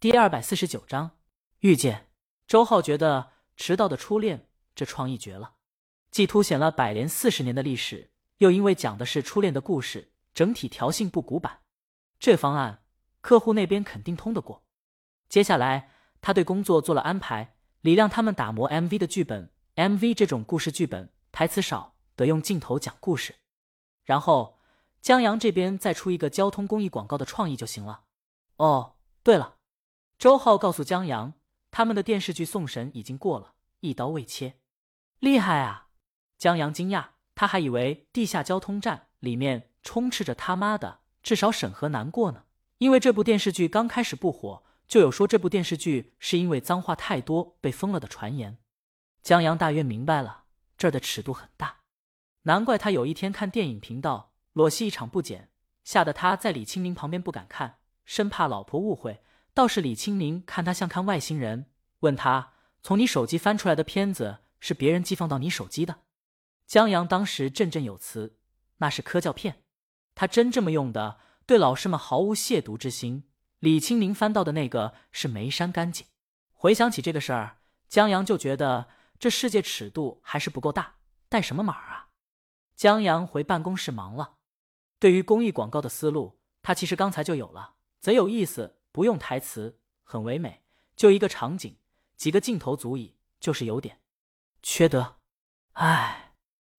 第二百四十九章遇见。周浩觉得《迟到的初恋》这创意绝了，既凸显了百年四十年的历史，又因为讲的是初恋的故事，整体调性不古板。这方案客户那边肯定通得过。接下来他对工作做了安排，李亮他们打磨 MV 的剧本，MV 这种故事剧本台词少，得用镜头讲故事。然后江阳这边再出一个交通公益广告的创意就行了。哦，对了，周浩告诉江阳。他们的电视剧《送神》已经过了，一刀未切，厉害啊！江阳惊讶，他还以为地下交通站里面充斥着他妈的至少审核难过呢。因为这部电视剧刚开始不火，就有说这部电视剧是因为脏话太多被封了的传言。江阳大约明白了，这儿的尺度很大，难怪他有一天看电影频道裸戏一场不减，吓得他在李清明旁边不敢看，生怕老婆误会。倒是李清明看他像看外星人，问他从你手机翻出来的片子是别人寄放到你手机的。江阳当时振振有词，那是科教片，他真这么用的，对老师们毫无亵渎之心。李清明翻到的那个是没删干净。回想起这个事儿，江阳就觉得这世界尺度还是不够大，带什么码啊？江阳回办公室忙了。对于公益广告的思路，他其实刚才就有了，贼有意思。不用台词，很唯美，就一个场景，几个镜头足矣，就是有点缺德。唉，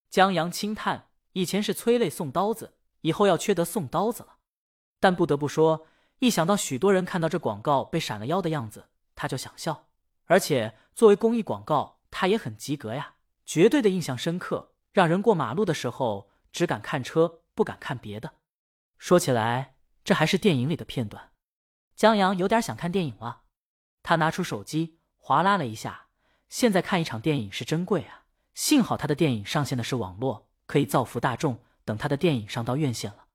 江阳轻叹，以前是催泪送刀子，以后要缺德送刀子了。但不得不说，一想到许多人看到这广告被闪了腰的样子，他就想笑。而且作为公益广告，他也很及格呀，绝对的印象深刻，让人过马路的时候只敢看车，不敢看别的。说起来，这还是电影里的片段。江阳有点想看电影了，他拿出手机划拉了一下。现在看一场电影是真贵啊！幸好他的电影上线的是网络，可以造福大众。等他的电影上到院线了，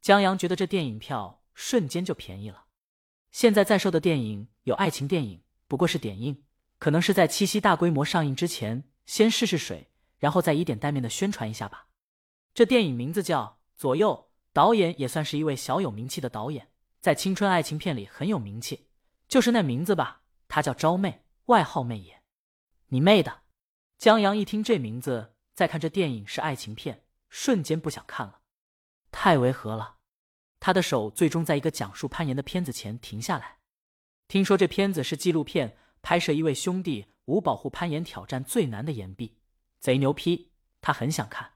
江阳觉得这电影票瞬间就便宜了。现在在售的电影有爱情电影，不过是点映，可能是在七夕大规模上映之前先试试水，然后再以点带面的宣传一下吧。这电影名字叫《左右》，导演也算是一位小有名气的导演。在青春爱情片里很有名气，就是那名字吧，她叫招妹，外号妹爷。你妹的！江阳一听这名字，再看这电影是爱情片，瞬间不想看了，太违和了。他的手最终在一个讲述攀岩的片子前停下来。听说这片子是纪录片，拍摄一位兄弟无保护攀岩挑战最难的岩壁，贼牛批。他很想看。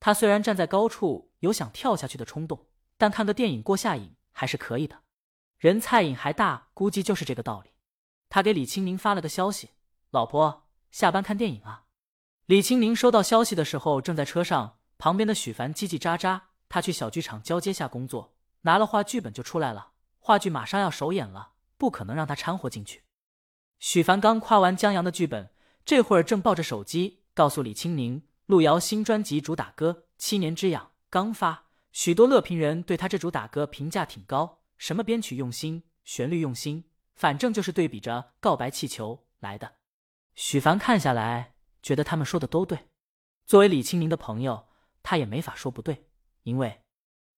他虽然站在高处有想跳下去的冲动，但看个电影过下瘾。还是可以的，人菜瘾还大，估计就是这个道理。他给李清明发了个消息：“老婆，下班看电影啊。”李清明收到消息的时候正在车上，旁边的许凡叽叽喳喳。他去小剧场交接下工作，拿了话剧本就出来了。话剧马上要首演了，不可能让他掺和进去。许凡刚夸完江阳的剧本，这会儿正抱着手机告诉李清明，路遥新专辑主打歌《七年之痒》刚发。许多乐评人对他这主打歌评价挺高，什么编曲用心，旋律用心，反正就是对比着《告白气球》来的。许凡看下来，觉得他们说的都对。作为李清明的朋友，他也没法说不对，因为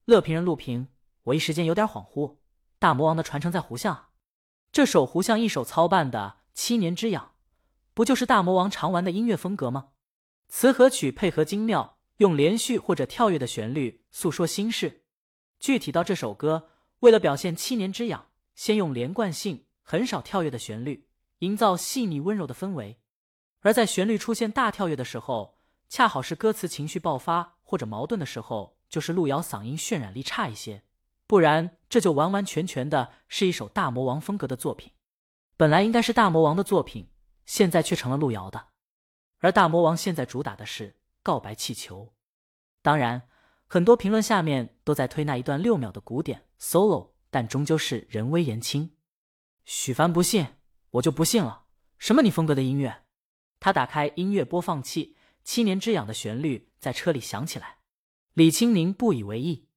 乐评人录评，我一时间有点恍惚。大魔王的传承在胡相，这首胡相一手操办的《七年之痒》，不就是大魔王常玩的音乐风格吗？词和曲配合精妙。用连续或者跳跃的旋律诉说心事。具体到这首歌，为了表现七年之痒，先用连贯性、很少跳跃的旋律，营造细腻温柔的氛围；而在旋律出现大跳跃的时候，恰好是歌词情绪爆发或者矛盾的时候，就是路遥嗓音渲染力差一些。不然，这就完完全全的是一首大魔王风格的作品。本来应该是大魔王的作品，现在却成了路遥的。而大魔王现在主打的是。告白气球，当然，很多评论下面都在推那一段六秒的古典 solo，但终究是人微言轻。许凡不信，我就不信了。什么你风格的音乐？他打开音乐播放器，《七年之痒》的旋律在车里响起来。李清宁不以为意，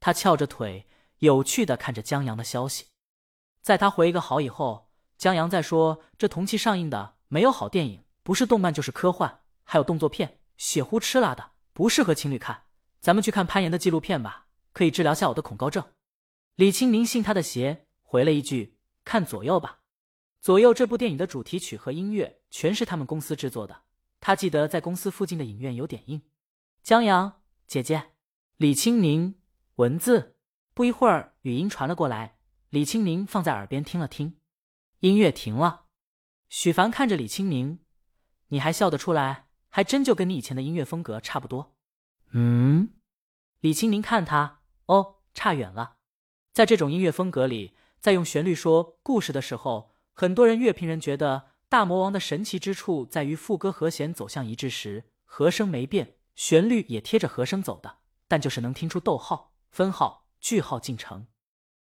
他翘着腿，有趣的看着江阳的消息。在他回一个好以后，江阳在说：“这同期上映的没有好电影，不是动漫就是科幻，还有动作片。”血乎吃辣的，不适合情侣看。咱们去看攀岩的纪录片吧，可以治疗下我的恐高症。李清明信他的邪，回了一句：“看左右吧。左右这部电影的主题曲和音乐全是他们公司制作的。他记得在公司附近的影院有点映。江阳姐姐，李青宁文字。不一会儿，语音传了过来。李青宁放在耳边听了听，音乐停了。许凡看着李青宁，你还笑得出来？还真就跟你以前的音乐风格差不多。嗯，李青宁看他，哦，差远了。在这种音乐风格里，在用旋律说故事的时候，很多人乐评人觉得大魔王的神奇之处在于副歌和弦走向一致时，和声没变，旋律也贴着和声走的，但就是能听出逗号、分号、句号进程。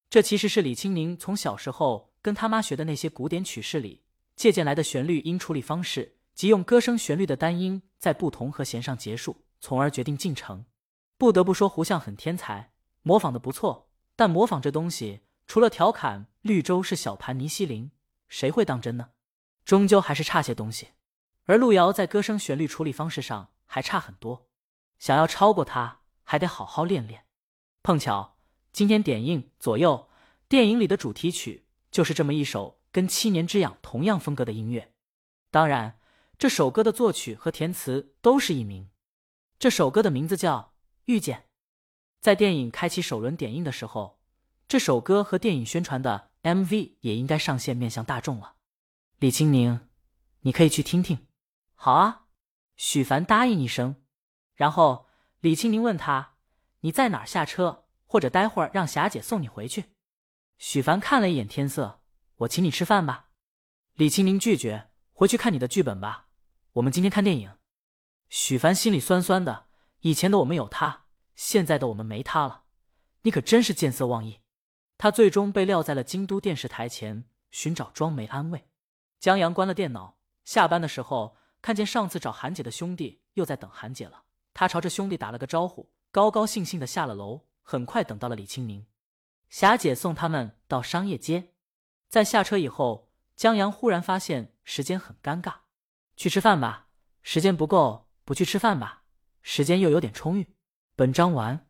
这其实是李青宁从小时候跟他妈学的那些古典曲式里借鉴来的旋律音处理方式。即用歌声旋律的单音在不同和弦上结束，从而决定进程。不得不说，胡相很天才，模仿的不错。但模仿这东西，除了调侃绿洲是小盘尼西林，谁会当真呢？终究还是差些东西。而路遥在歌声旋律处理方式上还差很多，想要超过他，还得好好练练。碰巧今天点映《左右》电影里的主题曲，就是这么一首跟《七年之痒》同样风格的音乐。当然。这首歌的作曲和填词都是一名。这首歌的名字叫《遇见》。在电影开启首轮点映的时候，这首歌和电影宣传的 MV 也应该上线面向大众了。李青宁，你可以去听听。好啊，许凡答应一声。然后李青宁问他：“你在哪儿下车？或者待会儿让霞姐送你回去？”许凡看了一眼天色：“我请你吃饭吧。”李青宁拒绝：“回去看你的剧本吧。”我们今天看电影，许凡心里酸酸的。以前的我们有他，现在的我们没他了。你可真是见色忘义。他最终被撂在了京都电视台前，寻找庄梅安慰。江阳关了电脑，下班的时候看见上次找韩姐的兄弟又在等韩姐了。他朝着兄弟打了个招呼，高高兴兴的下了楼。很快等到了李清明，霞姐送他们到商业街。在下车以后，江阳忽然发现时间很尴尬。去吃饭吧，时间不够；不去吃饭吧，时间又有点充裕。本章完。